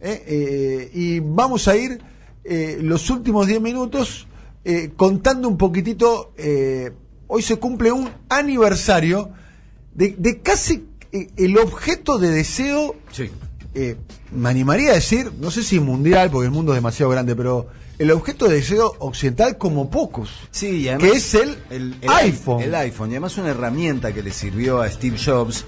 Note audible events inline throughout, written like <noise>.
¿eh? Eh, y vamos a ir eh, los últimos 10 minutos contando un poquitito. hoy se cumple un aniversario de, de casi el objeto de deseo. Sí. eh, me animaría a decir, no sé si mundial, porque el mundo es demasiado grande, pero el objeto de deseo occidental como pocos. Sí, y además que es el, iPhone. El iPhone, y además una herramienta que le sirvió a Steve Jobs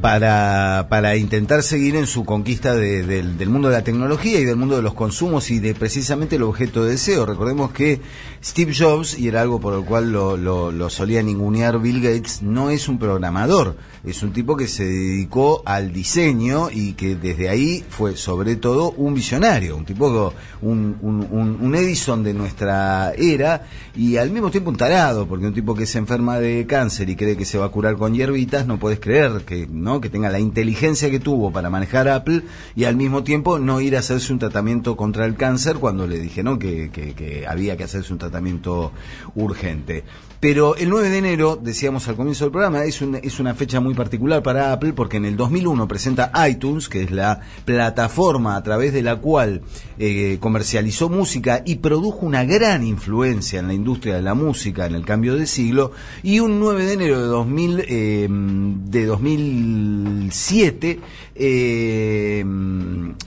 para, para intentar seguir en su conquista de- del, del mundo de la tecnología y del mundo de los consumos y de precisamente el objeto de deseo. Recordemos que Steve Jobs, y era algo por el cual lo, lo- lo solía ningunear Bill Gates, no es un programador, es un tipo que se dedicó al diseño y que desde ahí fue sobre todo un visionario, un tipo, un, un, Edison de nuestra era y al mismo tiempo un tarado, porque un tipo que se enferma de cáncer y cree que se va a curar con hierbitas, no puedes creer que, ¿no? que tenga la inteligencia que tuvo para manejar Apple y al mismo tiempo no ir a hacerse un tratamiento contra el cáncer cuando le dijeron que, que, que había que hacerse un tratamiento urgente. Pero el 9 de enero, decíamos al comienzo del programa, es, un- es una fecha muy particular para Apple porque en el 2001 presenta iTunes, que es la plataforma a través de la cual eh, comercializó música y produjo una gran influencia en la industria de la música en el cambio de siglo, y un 9 de enero de, 2000, eh, de 2007 eh,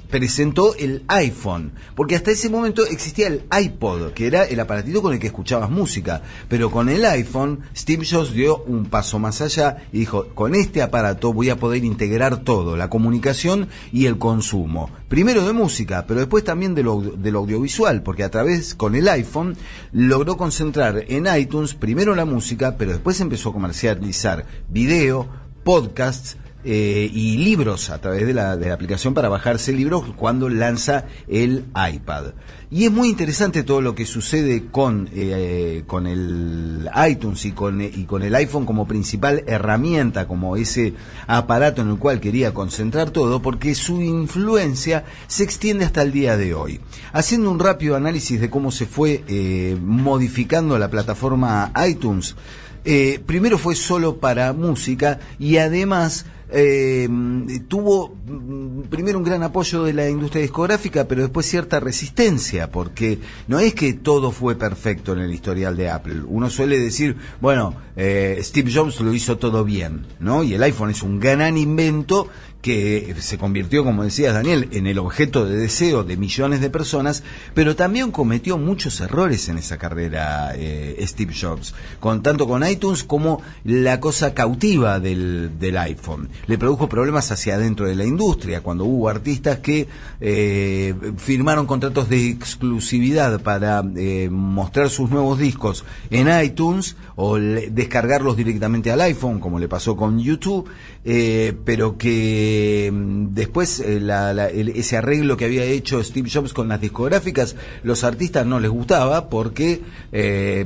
presentó el iPhone, porque hasta ese momento existía el iPod, que era el aparatito con el que escuchabas música, pero con el iPhone Steve Jobs dio un paso más allá y dijo, con este aparato voy a poder integrar todo, la comunicación y el consumo, primero de música, pero después también de lo, de lo audiovisual, porque a través con el iPhone logró concentrar en iTunes primero la música, pero después empezó a comercializar video, podcasts, eh, y libros a través de la, de la aplicación para bajarse libros cuando lanza el iPad. Y es muy interesante todo lo que sucede con, eh, con el iTunes y con, y con el iPhone como principal herramienta, como ese aparato en el cual quería concentrar todo, porque su influencia se extiende hasta el día de hoy. Haciendo un rápido análisis de cómo se fue eh, modificando la plataforma iTunes, primero fue solo para música y además eh, tuvo mm, primero un gran apoyo de la industria discográfica, pero después cierta resistencia, porque no es que todo fue perfecto en el historial de Apple. Uno suele decir, bueno, eh, Steve Jobs lo hizo todo bien, ¿no? Y el iPhone es un gran invento que se convirtió, como decías Daniel, en el objeto de deseo de millones de personas, pero también cometió muchos errores en esa carrera eh, Steve Jobs, con tanto con iTunes como la cosa cautiva del, iPhone. Le produjo problemas hacia adentro de la industria, cuando hubo artistas que eh, firmaron contratos de exclusividad para eh, mostrar sus nuevos discos en iTunes o descargarlos directamente al iPhone, como le pasó con YouTube, eh, pero que mm, después eh, la- la- el- ese arreglo que había hecho Steve Jobs con las discográficas, los artistas no les gustaba porque eh,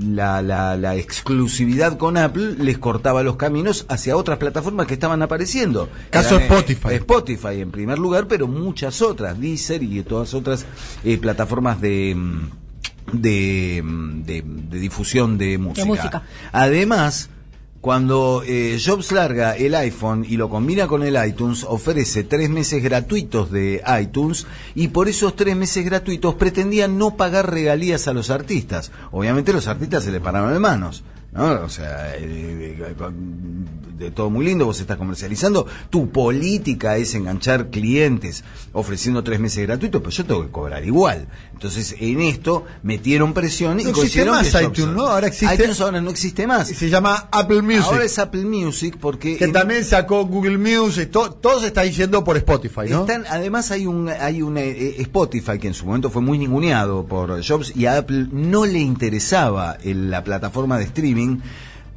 la, la- la exclusividad con Apple les cortaba los caminos hacia otras plataformas que estaban apareciendo. Caso Eran, eh, Spotify. Spotify en primer lugar, pero muchas otras, Deezer y todas otras eh, plataformas de... mm, De, mm, de- de difusión de música. música. Además, cuando eh, Jobs larga el iPhone y lo combina con el iTunes, ofrece tres meses gratuitos de iTunes y por esos tres meses gratuitos pretendían no pagar regalías a los artistas. Obviamente los artistas se le pararon de manos. ¿No? O sea, eh, eh, de todo muy lindo, vos estás comercializando, tu política es enganchar clientes ofreciendo tres meses gratuitos, pero yo tengo que cobrar igual. Entonces, en esto metieron presión y No existe consiguieron más que iTunes, ¿no? Ahora existe- iTunes ahora no existe más. Se llama Apple Music. Ahora es Apple Music porque que en- también sacó Google Music, to- todo se está yendo por Spotify, ¿no? están, además hay un hay un eh, Spotify que en su momento fue muy ninguneado por Jobs y a Apple no le interesaba el- la plataforma de streaming.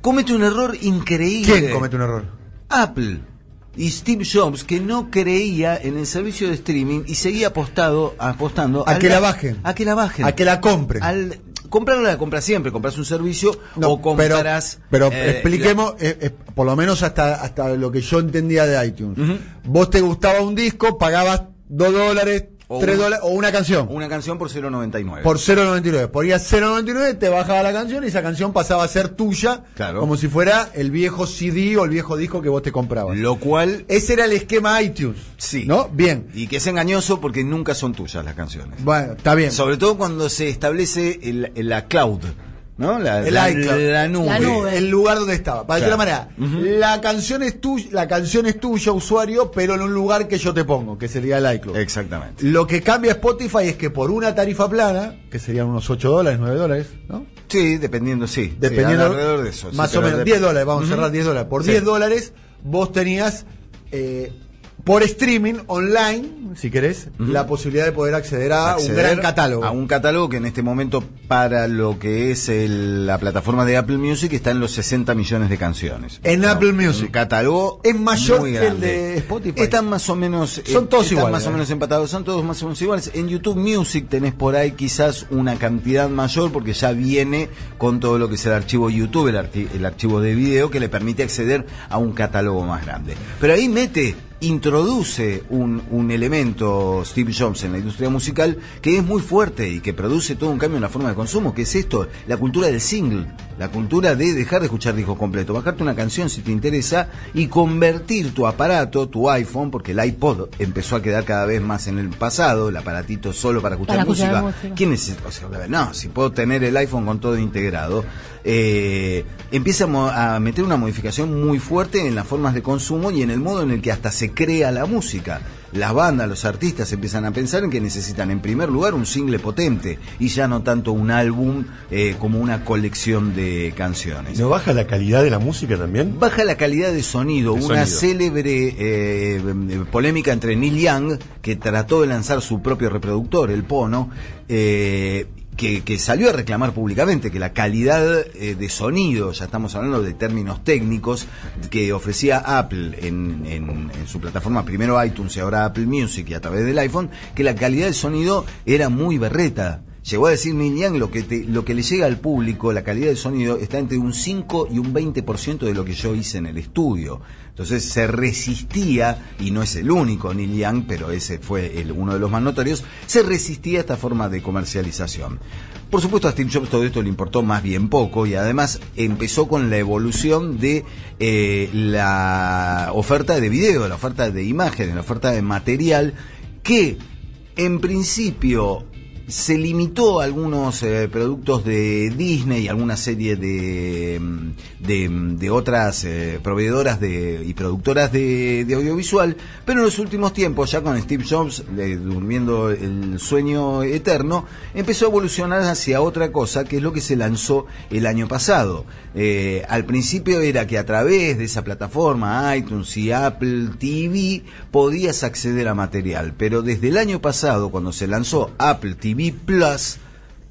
Comete un error increíble. ¿Quién comete un error? Apple y Steve Jobs que no creía en el servicio de streaming y seguía apostado, apostando A al- que la bajen. a que la bajen A que la compren. al comprarla la compras siempre compras un servicio No, o compras Pero, pero eh, expliquemos, eh, eh, por lo menos hasta, hasta lo que yo entendía de iTunes. Vos te gustaba un disco, pagabas dos dólares, O tres un- dólares- o una canción. Una canción por 0.99. Por 0.99. Ponías 0.99, te bajaba la canción y esa canción pasaba a ser tuya. Claro. Como si fuera el viejo CD o el viejo disco que vos te comprabas. Lo cual, Ese era el esquema iTunes. sí. ¿No? Bien. Y que es engañoso porque nunca son tuyas las canciones. Bueno, está bien. Sobre todo cuando se establece el- el- la cloud, ¿no? La, El la- iCloud. la nube. La nube. El lugar donde estaba. Para Claro. manera, la canción es tuya, la canción es tuya, usuario, pero en un lugar que yo te pongo, que sería el iCloud. Exactamente. Lo que cambia Spotify es que por una tarifa plana, que serían unos 8 dólares, 9 dólares, ¿no? Sí, dependiendo, sí. Sí, Dependiendo, alrededor de eso. sí, más o menos, de- 10 dólares, vamos a cerrar 10 dólares. Por Sí. 10 dólares vos tenías eh, por streaming online, si querés, la posibilidad de poder acceder a un gran catálogo. A un catálogo que en este momento, para lo que es el- la plataforma de Apple Music, está en los 60 millones de canciones. En Apple Music. Un catálogo Es mayor muy que el de Spotify. Están más o menos. Son eh, todos están iguales, más o eh. menos empatados. Son todos más o menos iguales. En YouTube Music tenés por ahí quizás una cantidad mayor porque ya viene con todo lo que es el archivo YouTube, el, arti- el archivo de video que le permite acceder a un catálogo más grande. Pero ahí mete introduce un, un elemento Steve Jobs en la industria musical que es muy fuerte y que produce todo un cambio en la forma de consumo, que es esto, la cultura del single, la cultura de dejar de escuchar discos completos, bajarte una canción si te interesa y convertir tu aparato, tu iPhone, porque el iPod empezó a quedar cada vez más en el pasado, el aparatito solo para escuchar, Para música. música. ¿Quién necesita? O sea, no, si puedo tener el iPhone con todo integrado, eh, empieza a meter una modificación muy fuerte en las formas de consumo y en el modo en el que hasta se crea la música. Las bandas, los artistas empiezan a pensar en que necesitan en primer lugar un single potente y ya no tanto un álbum eh, como una colección de canciones. ¿No baja la calidad de la música también? Baja la calidad de sonido, una sonido. célebre eh, polémica entre Neil Young, que trató de lanzar su propio reproductor, el Pono, eh, que, que salió a reclamar públicamente que la calidad eh, de sonido, ya estamos hablando de términos técnicos, que ofrecía Apple en, en- en su plataforma, primero iTunes y ahora Apple Music y a través del iPhone, que la calidad de sonido era muy berreta. Llegó a decir Neil lo que, te- lo que le llega al público, la calidad de sonido, está entre un 5 y un 20% de lo que yo hice en el estudio. Entonces se resistía, y no es el único Neil Young, pero ese fue el- uno de los más notorios, se resistía a esta forma de comercialización. Por supuesto a Steve Jobs todo esto le importó más bien poco y además empezó con la evolución de eh, la oferta de video, la oferta de imágenes, la oferta de material que en principio se limitó a algunos eh, productos de Disney y alguna serie de, mm, de, mm, de otras eh, proveedoras de, y productoras de, audiovisual, pero en los últimos tiempos, ya con Steve Jobs eh, durmiendo el sueño eterno, empezó a evolucionar hacia otra cosa, que es lo que se lanzó el año pasado. Al principio era que a través de esa plataforma, iTunes y Apple TV, podías acceder a material, pero desde el año pasado, cuando se lanzó Apple TV Plus,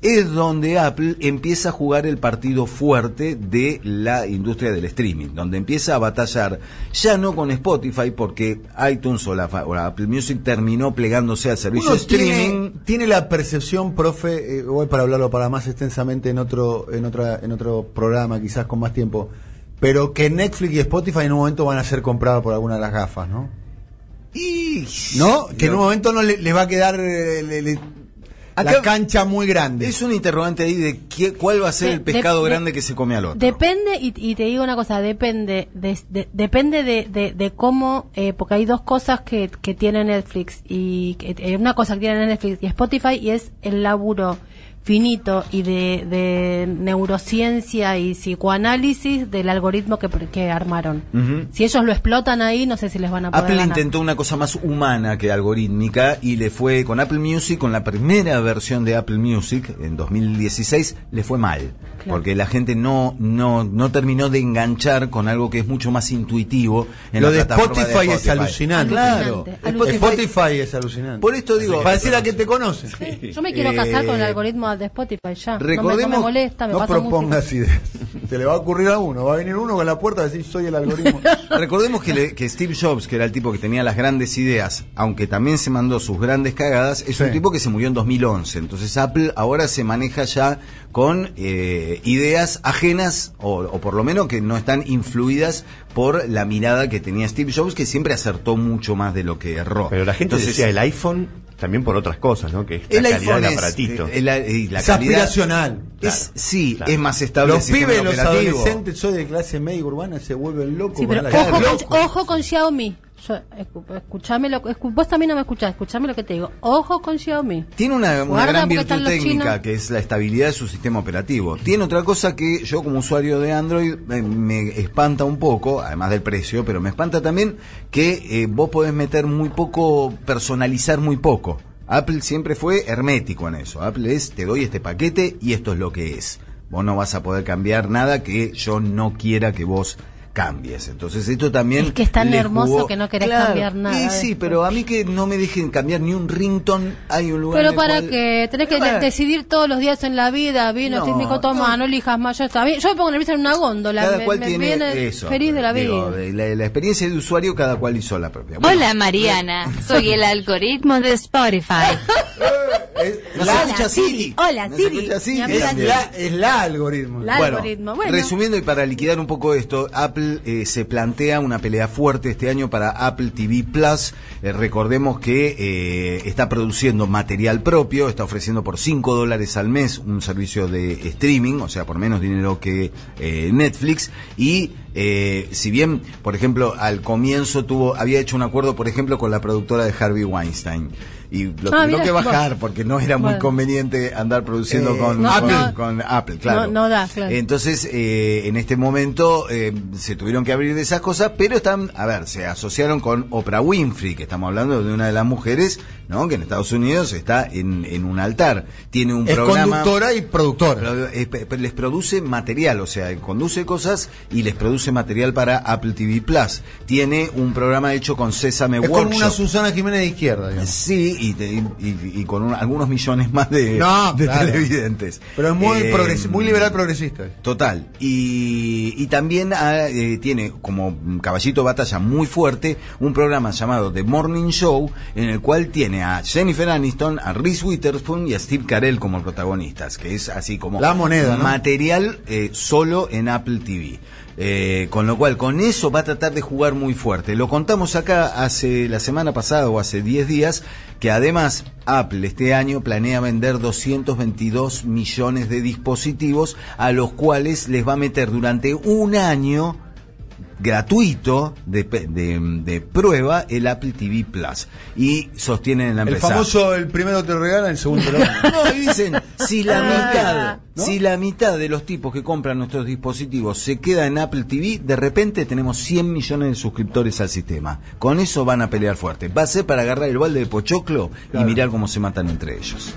es donde Apple empieza a jugar el partido fuerte de la industria del streaming, donde empieza a batallar ya no con Spotify, porque iTunes o la, o la Apple Music terminó plegándose al servicio Uno de streaming. tiene, tiene la percepción, profe, eh, voy para hablarlo para más extensamente en otro, en otra, en otro programa, quizás con más tiempo, pero que Netflix y Spotify en un momento van a ser comprados por alguna de las gafas, ¿no? Y ¿No? Que en un momento no le, les va a quedar eh, le- le- la Acá- cancha muy grande. Es un interrogante ahí de qué, cuál va a ser De- el pescado de- grande que se come al otro. Depende, y, y te digo una cosa, depende de, de- depende de, de, de cómo, eh, porque hay dos cosas que, que tiene Netflix, y que- eh, una cosa que tiene Netflix y Spotify, y es el laburo finito y de, de neurociencia y psicoanálisis del algoritmo que, que armaron. Si ellos lo explotan ahí, no sé si les van a poder Apple ganar. intentó una cosa más humana que algorítmica y le fue con Apple Music, con la primera versión de Apple Music en 2016, le fue mal. Claro. Porque la gente no, no, no terminó de enganchar con algo que es mucho más intuitivo en Lo la de plataforma Spotify, es alucinante. Claro. Alucinante. Spotify, es alucinante. Por esto digo, Pareciera que te conocen. Sí, Yo me quiero casar con el Eh, de Spotify ya. No me- no me, recordemos- molesta, me No pasa propongas música. ideas. Se le va a ocurrir a uno. Va a venir uno con la puerta a decir soy el algoritmo. <laughs> Recordemos que, le- que Steve Jobs, que era el tipo que tenía las grandes ideas, aunque también se mandó sus grandes cagadas, es un tipo que se murió en 2011. Entonces Apple ahora se maneja ya con eh, ideas ajenas, o, o por lo menos que no están influidas por la mirada que tenía Steve Jobs, que siempre acertó mucho más de lo que erró. Pero la gente Entonces, decía el iPhone también por otras cosas, ¿no? Que es El la calidad iPhone del es, aparatito. eh, la, Es calidad- aspiracional. Es, sí, claro. es más estable. Los pibes, los operativo. adolescentes, soy de clase media urbana, se vuelven locos. Sí, con pero la- ojo, Locos. con, ojo con Xiaomi. Yo, escuchame lo, escu- vos también no me escuchás, escuchame lo que te digo. Ojo con Xiaomi. Tiene una, gran virtud técnica que es la estabilidad de su sistema operativo. Tiene otra cosa que yo como usuario de Android eh, me espanta un poco, además del precio, pero me espanta también que eh, vos podés meter muy poco, personalizar muy poco. Apple siempre fue hermético en eso. Apple es, te doy este paquete y esto es lo que es. Vos no vas a poder cambiar nada que yo no quiera que vos cambies. Entonces esto también... Es que es tan hermoso jugó- que no querés Claro, cambiar nada y sí, después. pero a mí que no me dejen cambiar ni un ringtone, hay un lugar... en Pero el para cual- que tenés que Bueno, decidir todos los días en la vida, vino, No, no, me toma, no. no. elijas más, ya está bien. Yo me pongo nerviosa en una góndola, cada me, cual me tiene viene eso. feliz de la Digo, vida. de la, la experiencia de usuario cada cual hizo la propia. Bueno, Hola Mariana, soy el algoritmo de Spotify. Es no se la, escucha Siri. Hola, No Siri. es la, es la algoritmo. La- Bueno, algoritmo, bueno. resumiendo y para liquidar un poco esto, Apple eh, se plantea una pelea fuerte este año para Apple TV Plus. Eh, recordemos que eh, está produciendo material propio, está ofreciendo por 5 dólares al mes un servicio de streaming, o sea, por menos dinero que Netflix. Y eh, si bien, por ejemplo, al comienzo tuvo, había hecho un acuerdo, por ejemplo, con la productora de Harvey Weinstein. Y lo Ah, tuvieron mira, que bajar bueno. porque no era muy Bueno. conveniente andar produciendo Eh, con, no, con- no. con Apple, claro. No- no da, claro. Entonces, eh, en este momento eh, se tuvieron que abrir de esas cosas, pero están, a ver, se asociaron con Oprah Winfrey, que estamos hablando de una de las mujeres, ¿no? Que en Estados Unidos está en, en un altar. Tiene un Es programa. conductora y productora. Les produce material, o sea, conduce cosas y les produce material para Apple TV Plus. Tiene un programa hecho con Sésame Es como Workshop. una Susana Jiménez de izquierda, digamos. Sí, y, te- y- y con un- algunos millones más de, No, <laughs> de claro. televidentes. Pero es muy, Eh, muy liberal progresista. Total. Y, y también ah, eh, tiene como caballito de batalla muy fuerte un programa llamado The Morning Show, en el cual tiene a Jennifer Aniston, a Reese Witherspoon y a Steve Carell como protagonistas, que es así como La moneda, ¿no? material eh, solo en Apple TV. Eh, con lo cual, con eso va a tratar de jugar muy fuerte. Lo contamos acá hace la semana pasada o hace 10 días, que además Apple este año planea vender 222 millones de dispositivos, a los cuales les va a meter durante un año gratuito de, pe- de, de prueba el Apple TV Plus. Y sostienen en la El empresa. famoso, el primero te regala, el segundo te. <laughs> No, y dicen, si la mitad, Ah, ¿no? si la mitad de los tipos que compran nuestros dispositivos se queda en Apple TV, de repente tenemos 100 millones de suscriptores al sistema. Con eso van a pelear fuerte. Va a ser para agarrar el balde de pochoclo Claro. y mirar cómo se matan entre ellos.